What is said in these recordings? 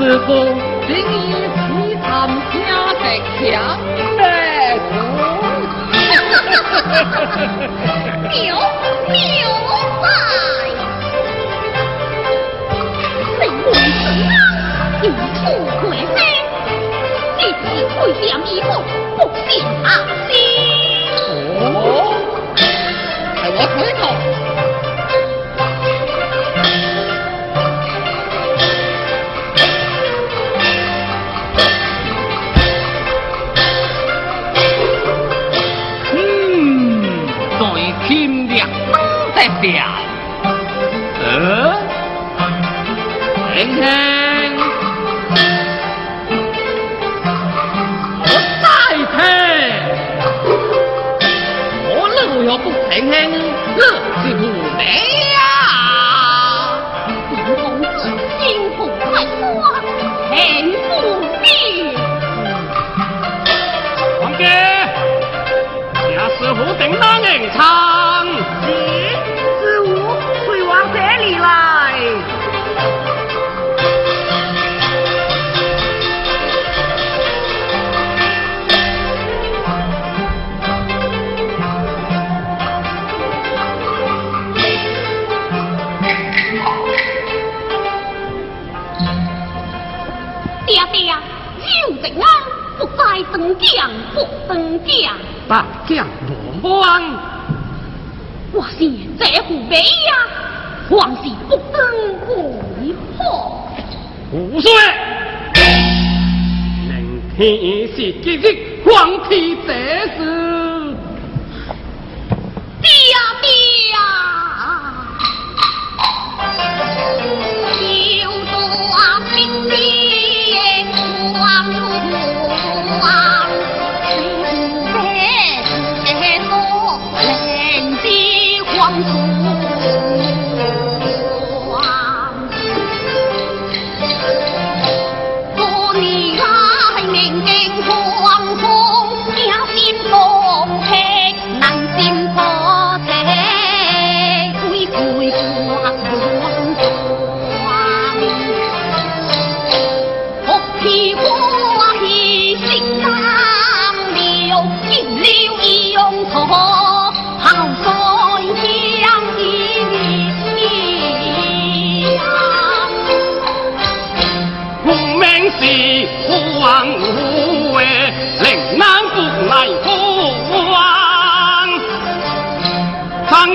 师傅，今日去参加的强烈牛牛仔，谁会生啊？有处回声，这是会点衣服，不信阿信。哦，系我开头。Philadelphia. 大将莫忘，我是这副美呀，皇是不登回破。胡说！明天是今日皇天这事，爹爹，就多心里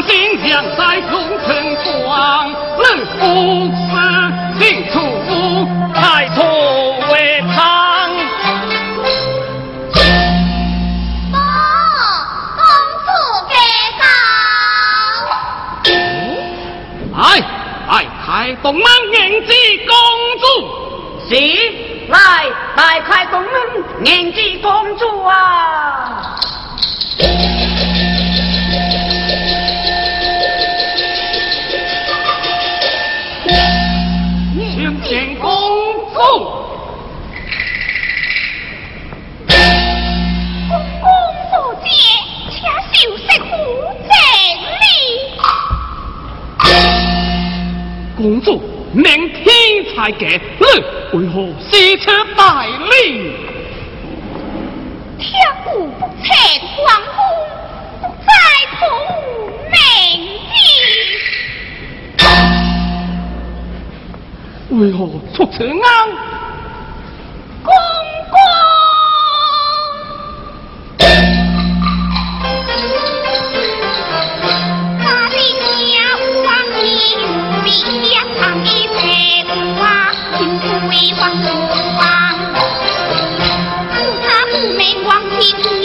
新将在龙城广，冷不死尽出太土为汤。不，公主给到。来，来开东门迎接公主。是，来，来开东门迎接公主啊。thank 公。公公，且休息虎正理。公主，明天才给为何失去大力？天古不测，皇宫不再从。为何出成硬公公？他的家无王，你无名也长的白骨啊，金为王不王？他不名王天。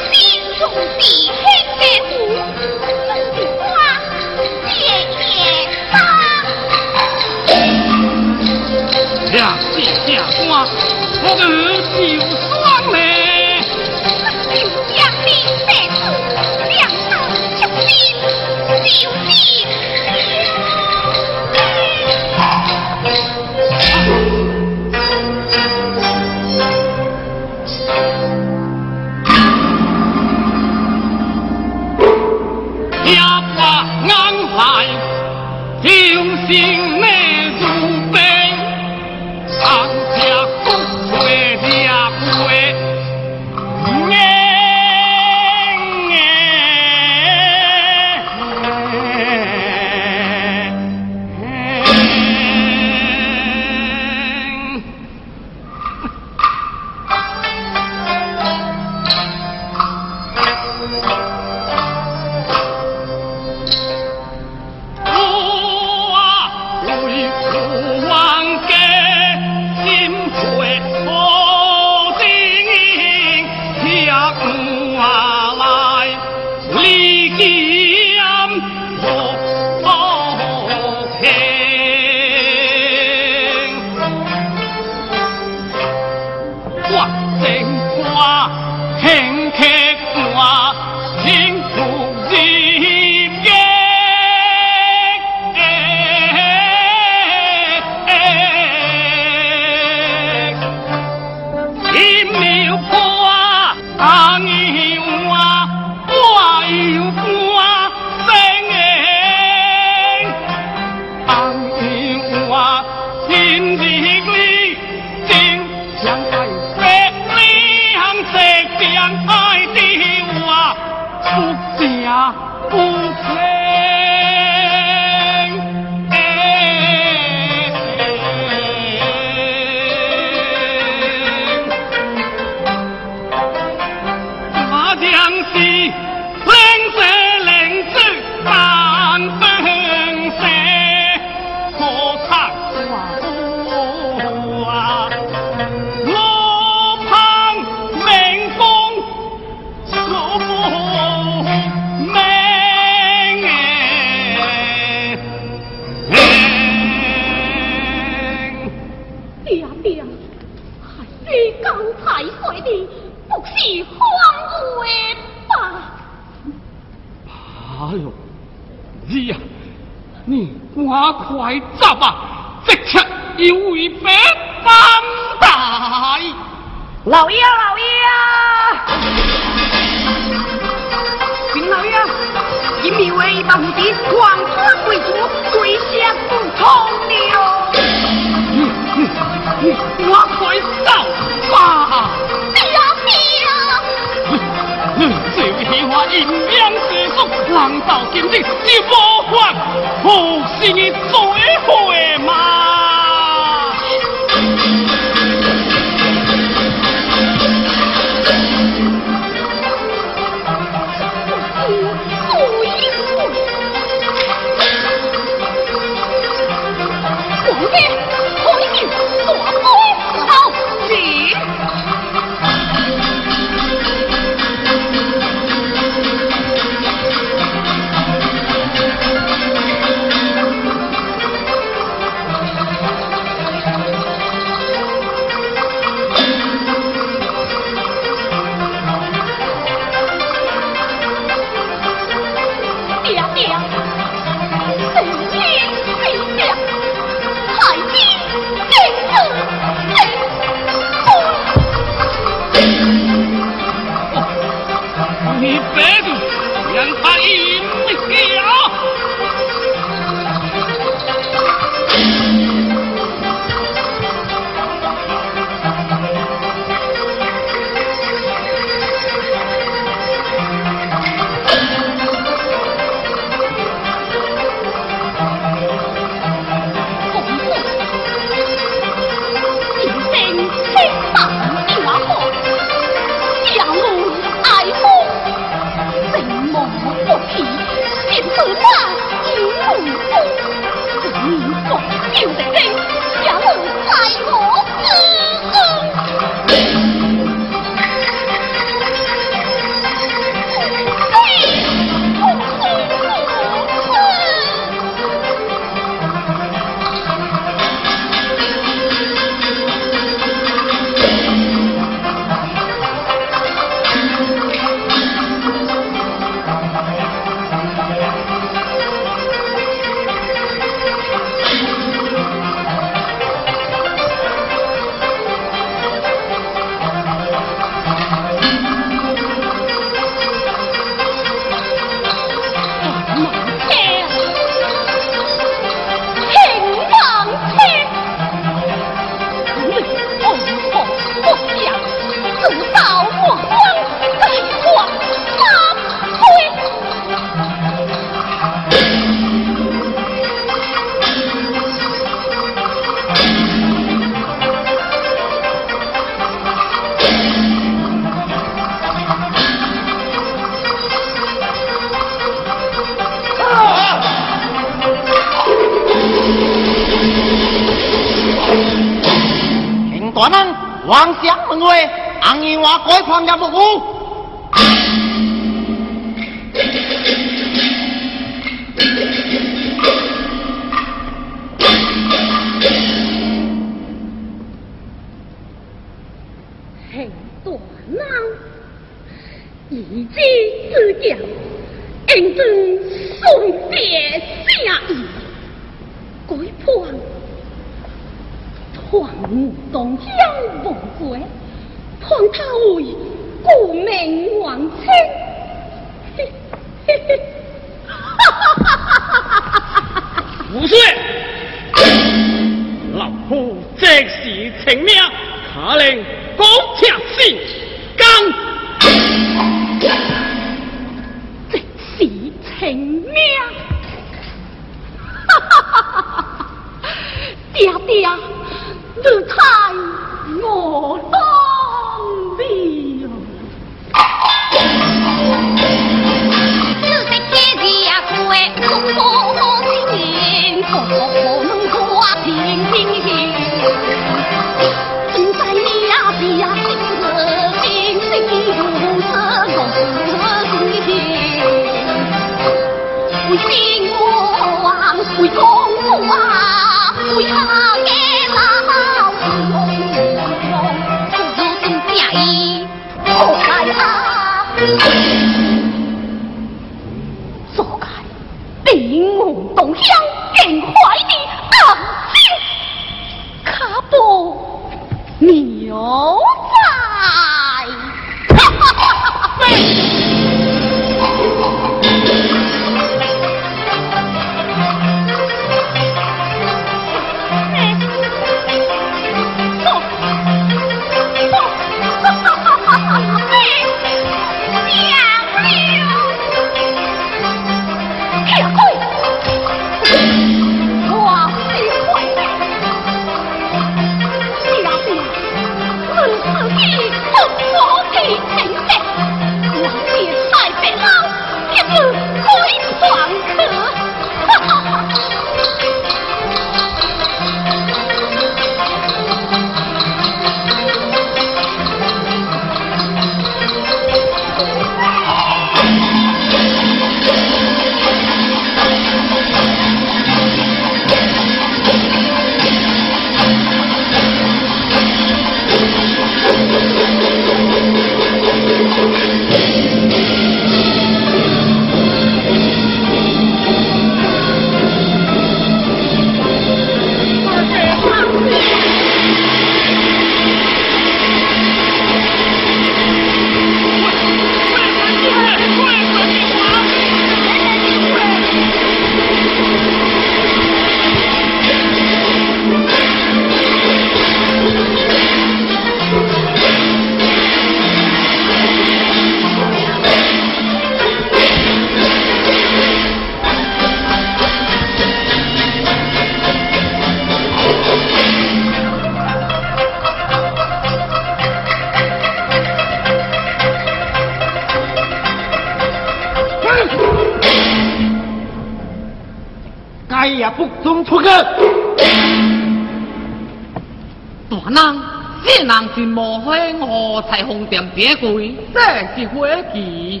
点别贵，这是伙计。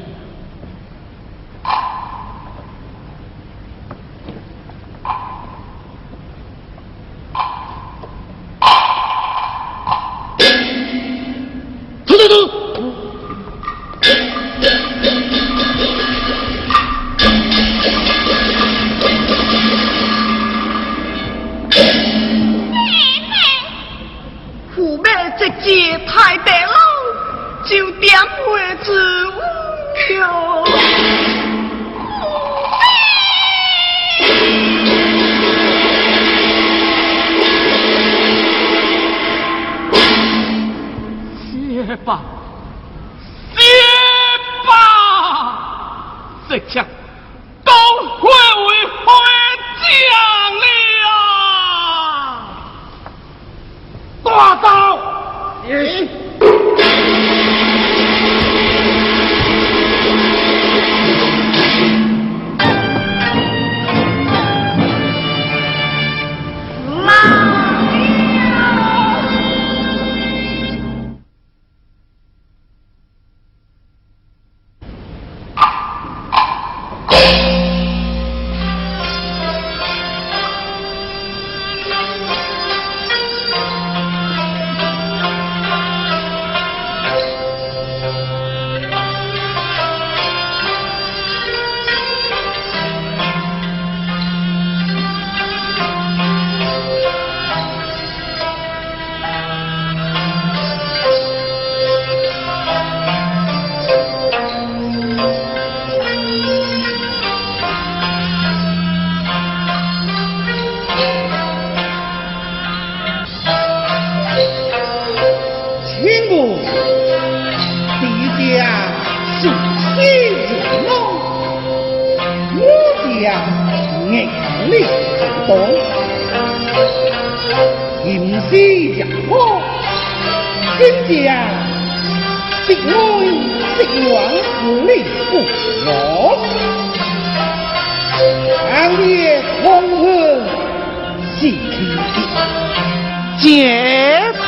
我家硬力不动，吟诗入歌，今家必爱必往此力不我，长夜黄昏是天解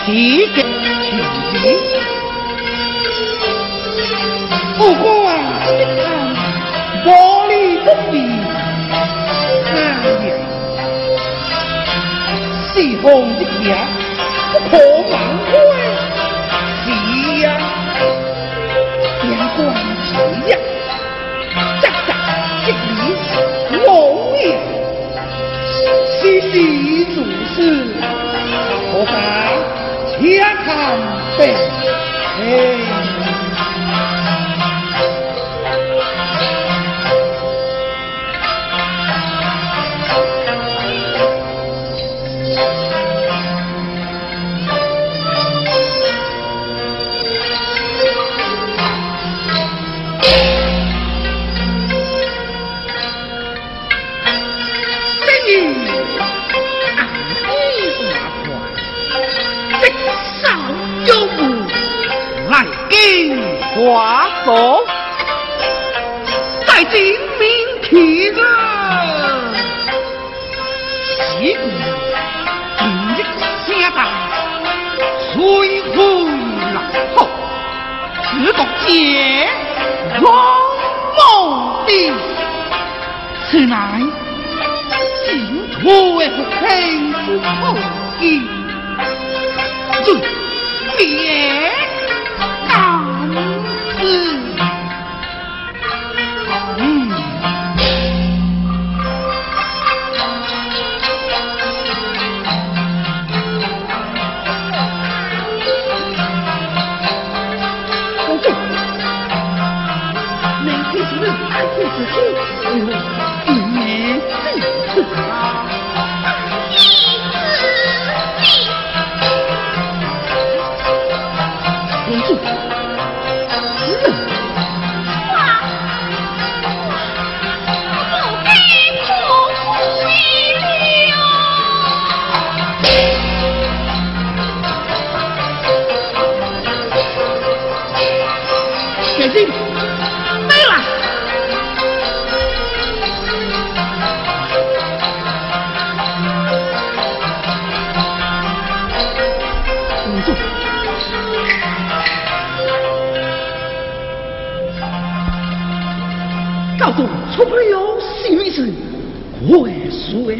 皮给情敌。不管一看红的天在今明体人，西古今日下当，水回来后，只独见王某的，此乃净土为黑之后意，最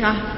啊！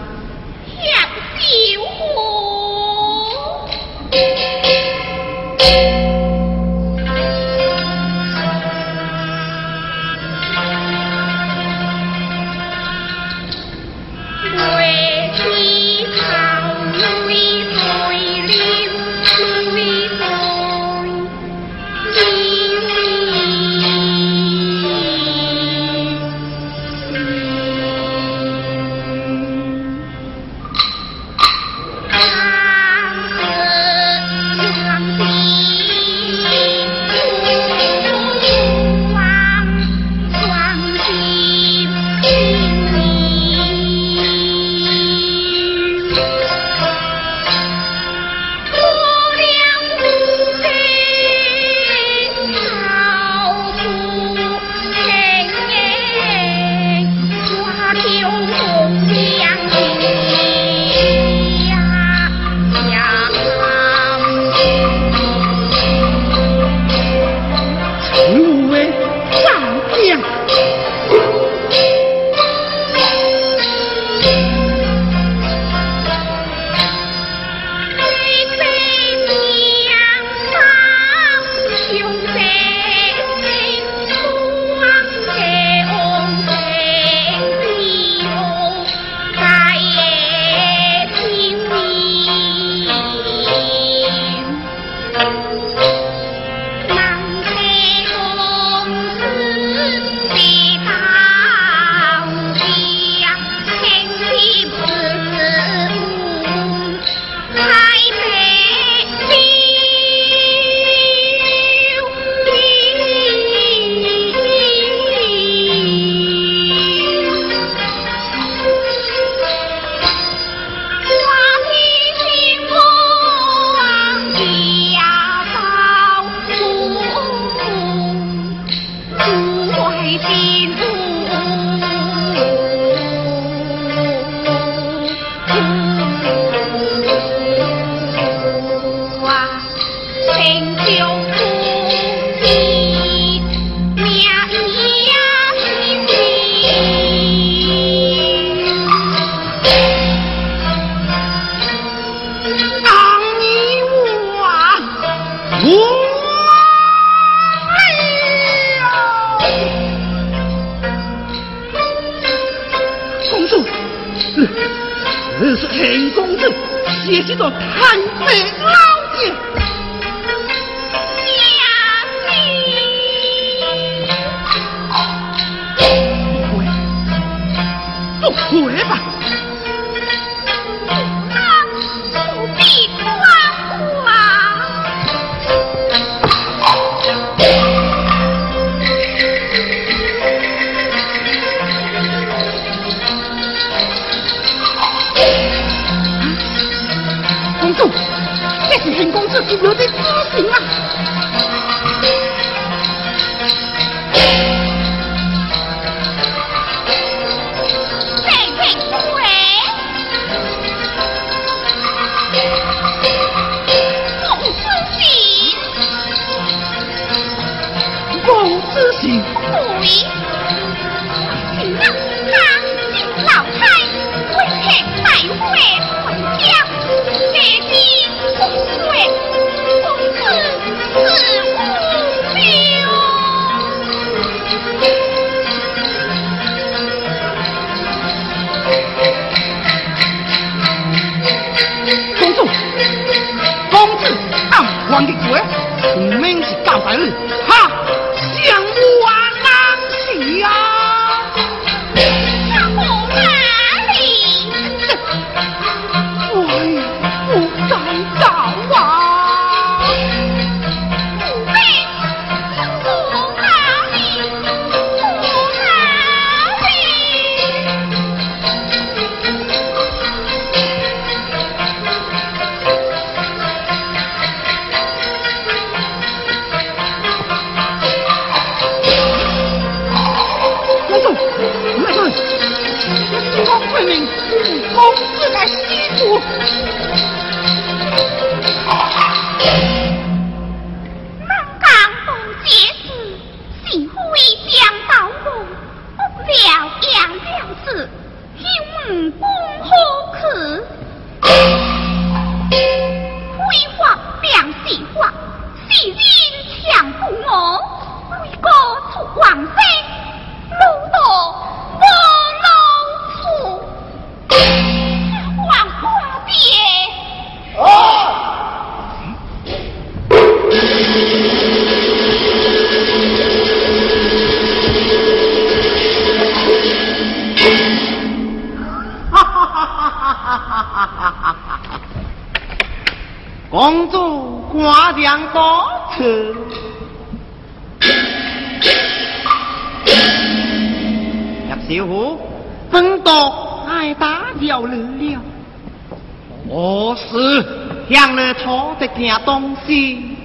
向了他的件东西，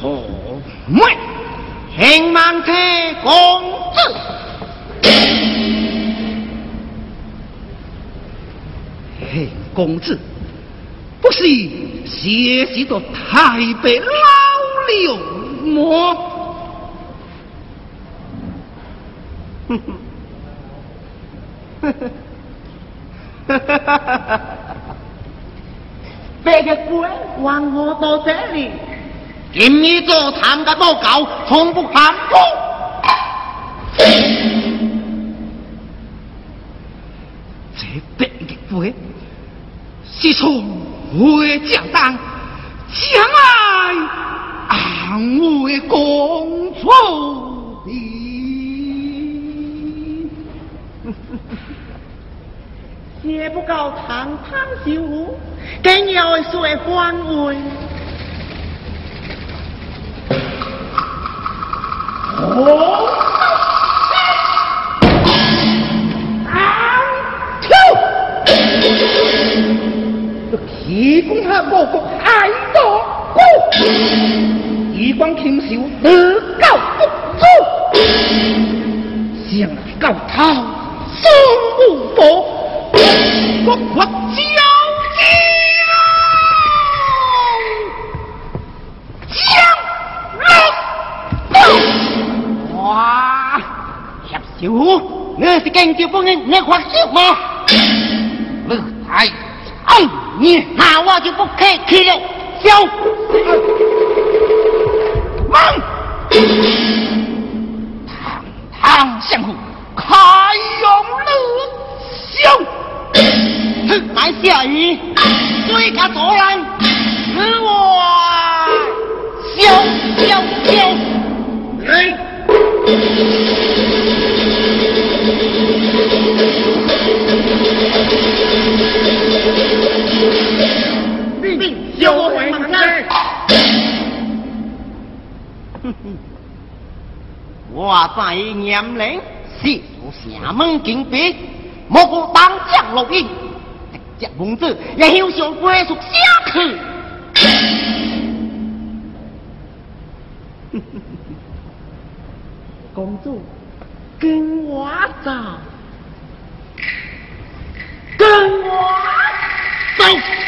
何妹请满车公子。嘿，公子，不是学习的太白老了么？哼哼，哈哈哈哈哈！别个鬼往我到这里，今日做参加报告，从不含糊。这别个鬼是从会将当将来安慰公主写不够堂堂小虎，更要谁还回？哦，这提供下我国太多国，以光禽兽得高不足，想来高头虎，你是更叫不应，你发笑吗？你太哎，你那我就不客气了，小忙，堂堂相虎，开用了笑，来下雨，追个左人，使我。笑笑笑，来。并修为满山。我在严令是厦门警备，莫过当将录音，这公子也休想归属下去。公主，跟我走，跟我走。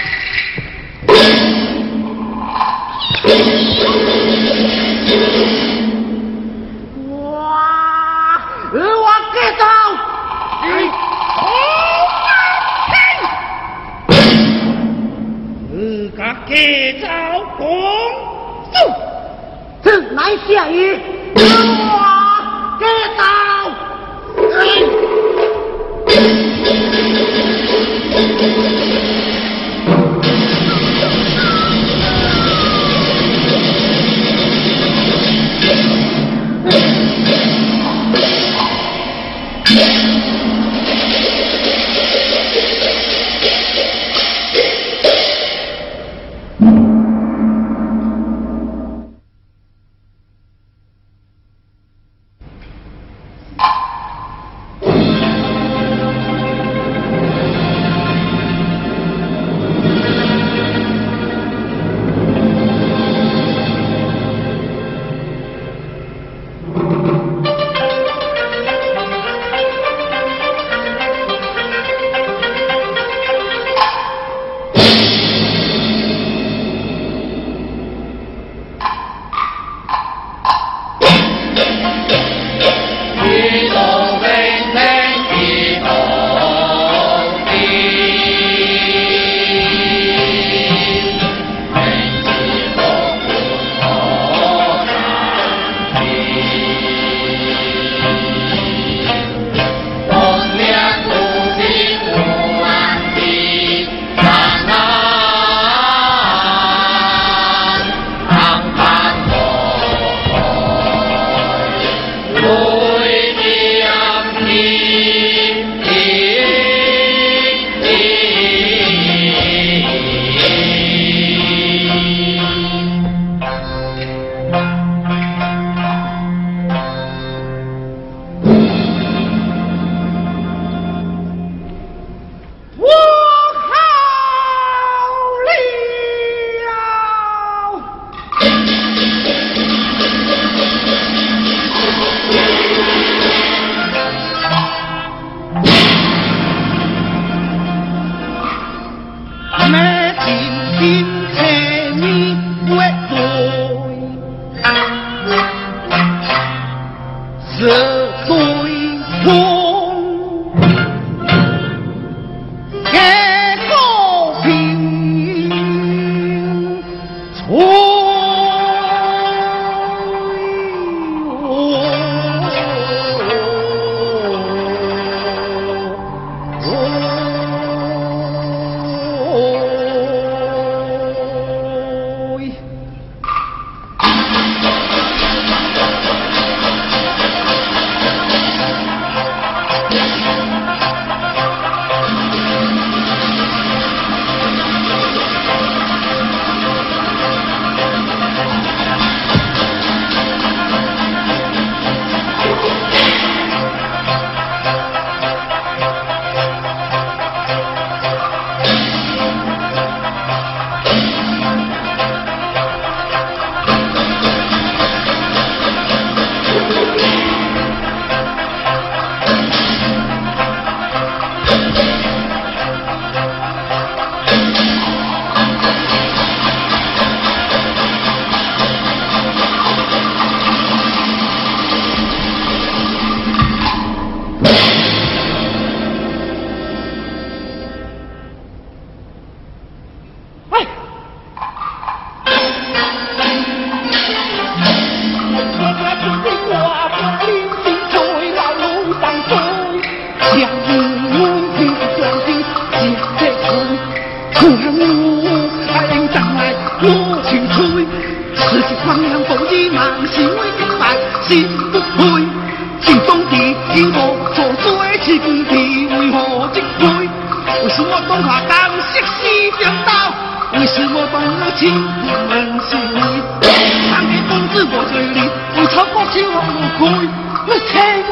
就让我滚，那天。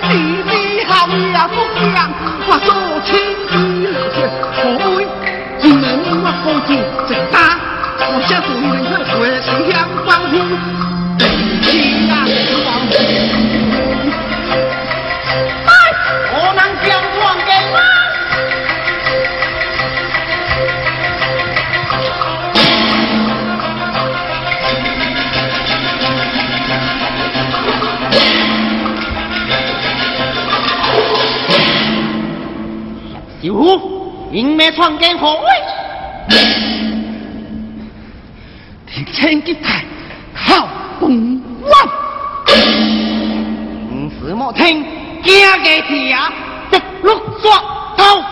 传给何位？天千吉台好东湾，五时莫听惊个天得六抓头。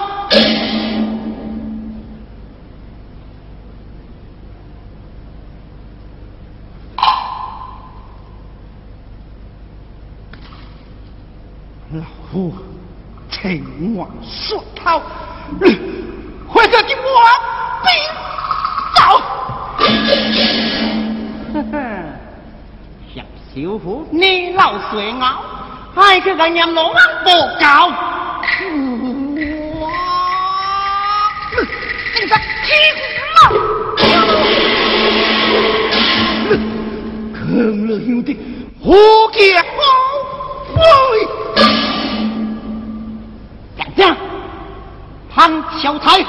老夫情愿说头。你老水袄，还去跟人罗安报告？哇！你个欺负我！坑了兄弟，何家好威？杨家，潘小才。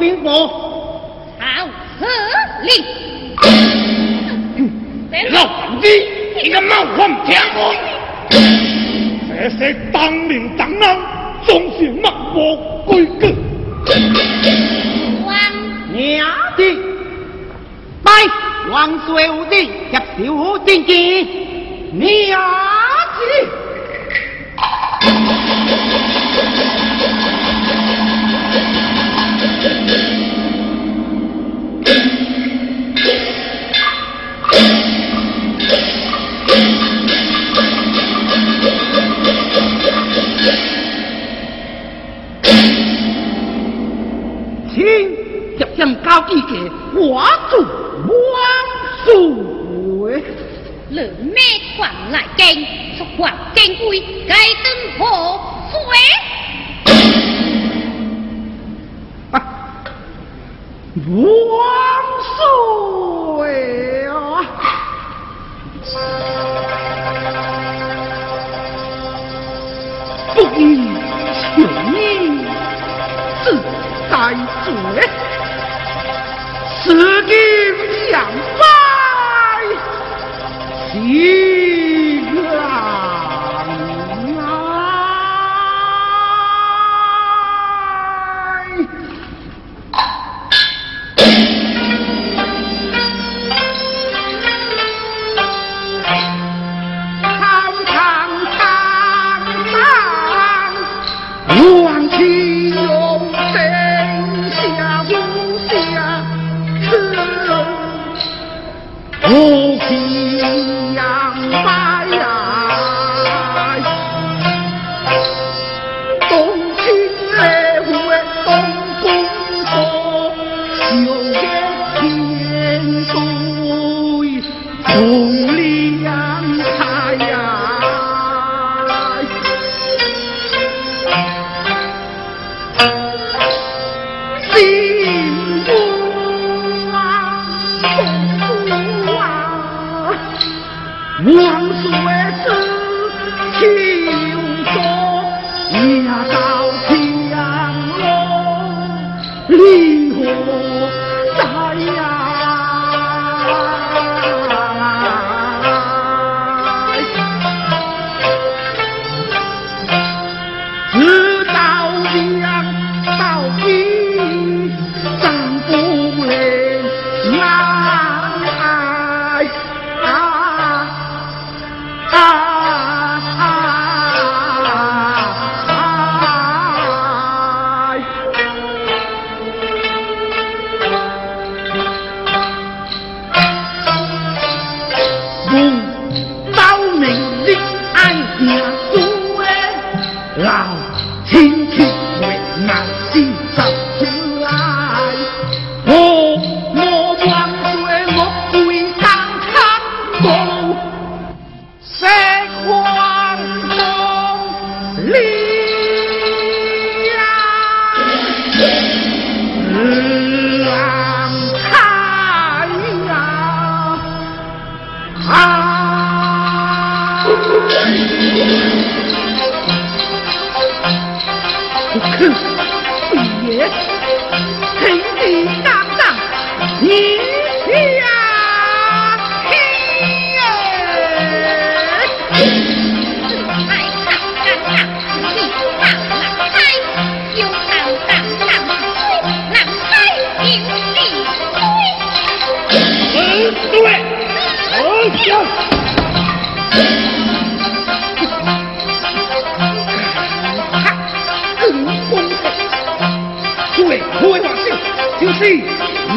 就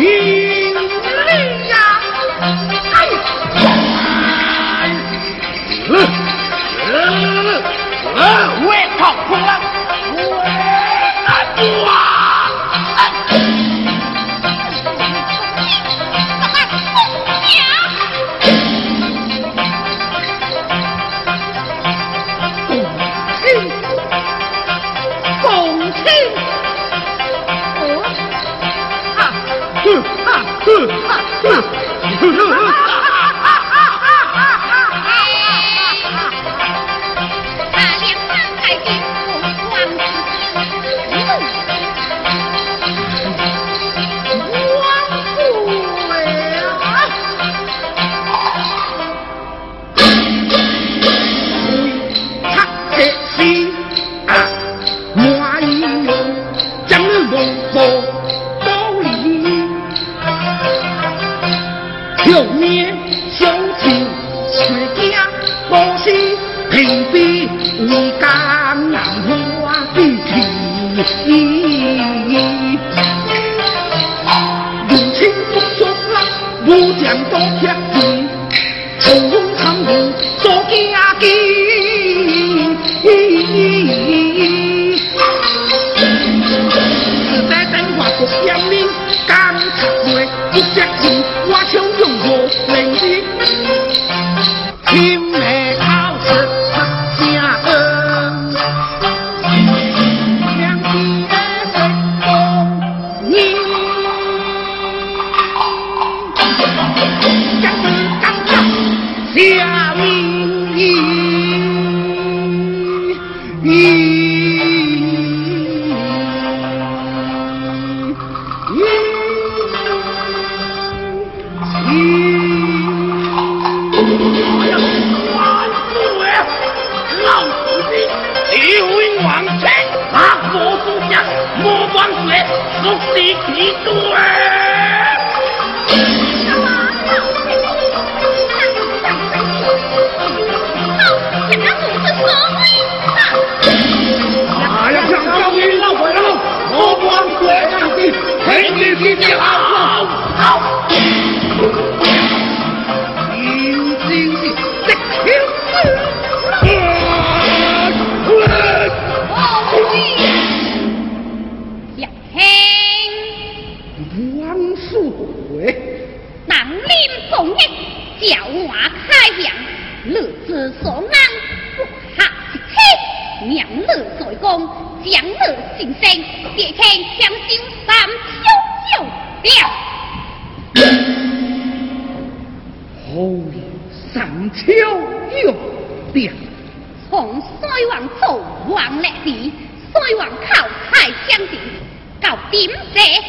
名利呀！哎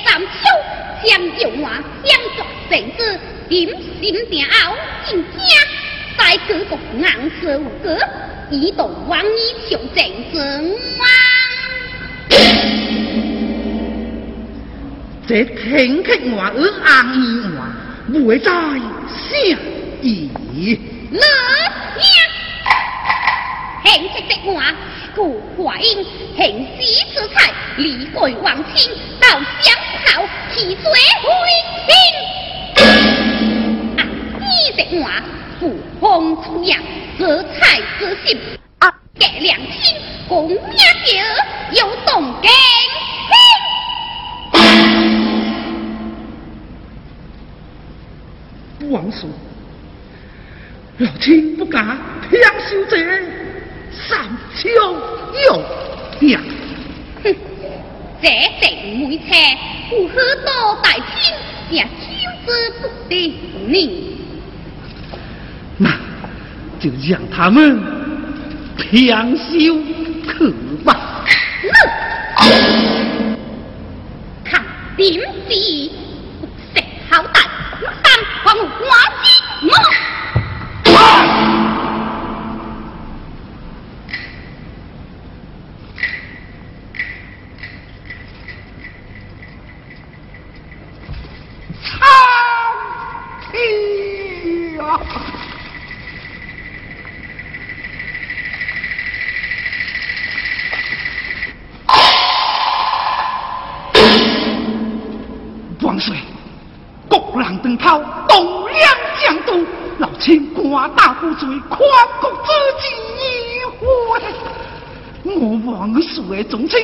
三秋，将就我相作成之，点心定后进家，再举个硬手歌，以度王以求正之王。这天客话而硬意话，会在下意。乐呀！兴色的话，故话应行喜之才，离贵王亲，到相讨其罪回亲。啊，你的话，富风出扬，色彩之心，啊，给良亲，公名叫有动根王叔，老亲不敢偏修这三秋又变。哼，这定每车有许多大亲，也求之不得你。那就让他们偏修去吧。看点子，食好大，三黄花之我。哎呀！王岁，国人登涛，东梁将都，老亲官大不罪，宽国之计回。诸位总称。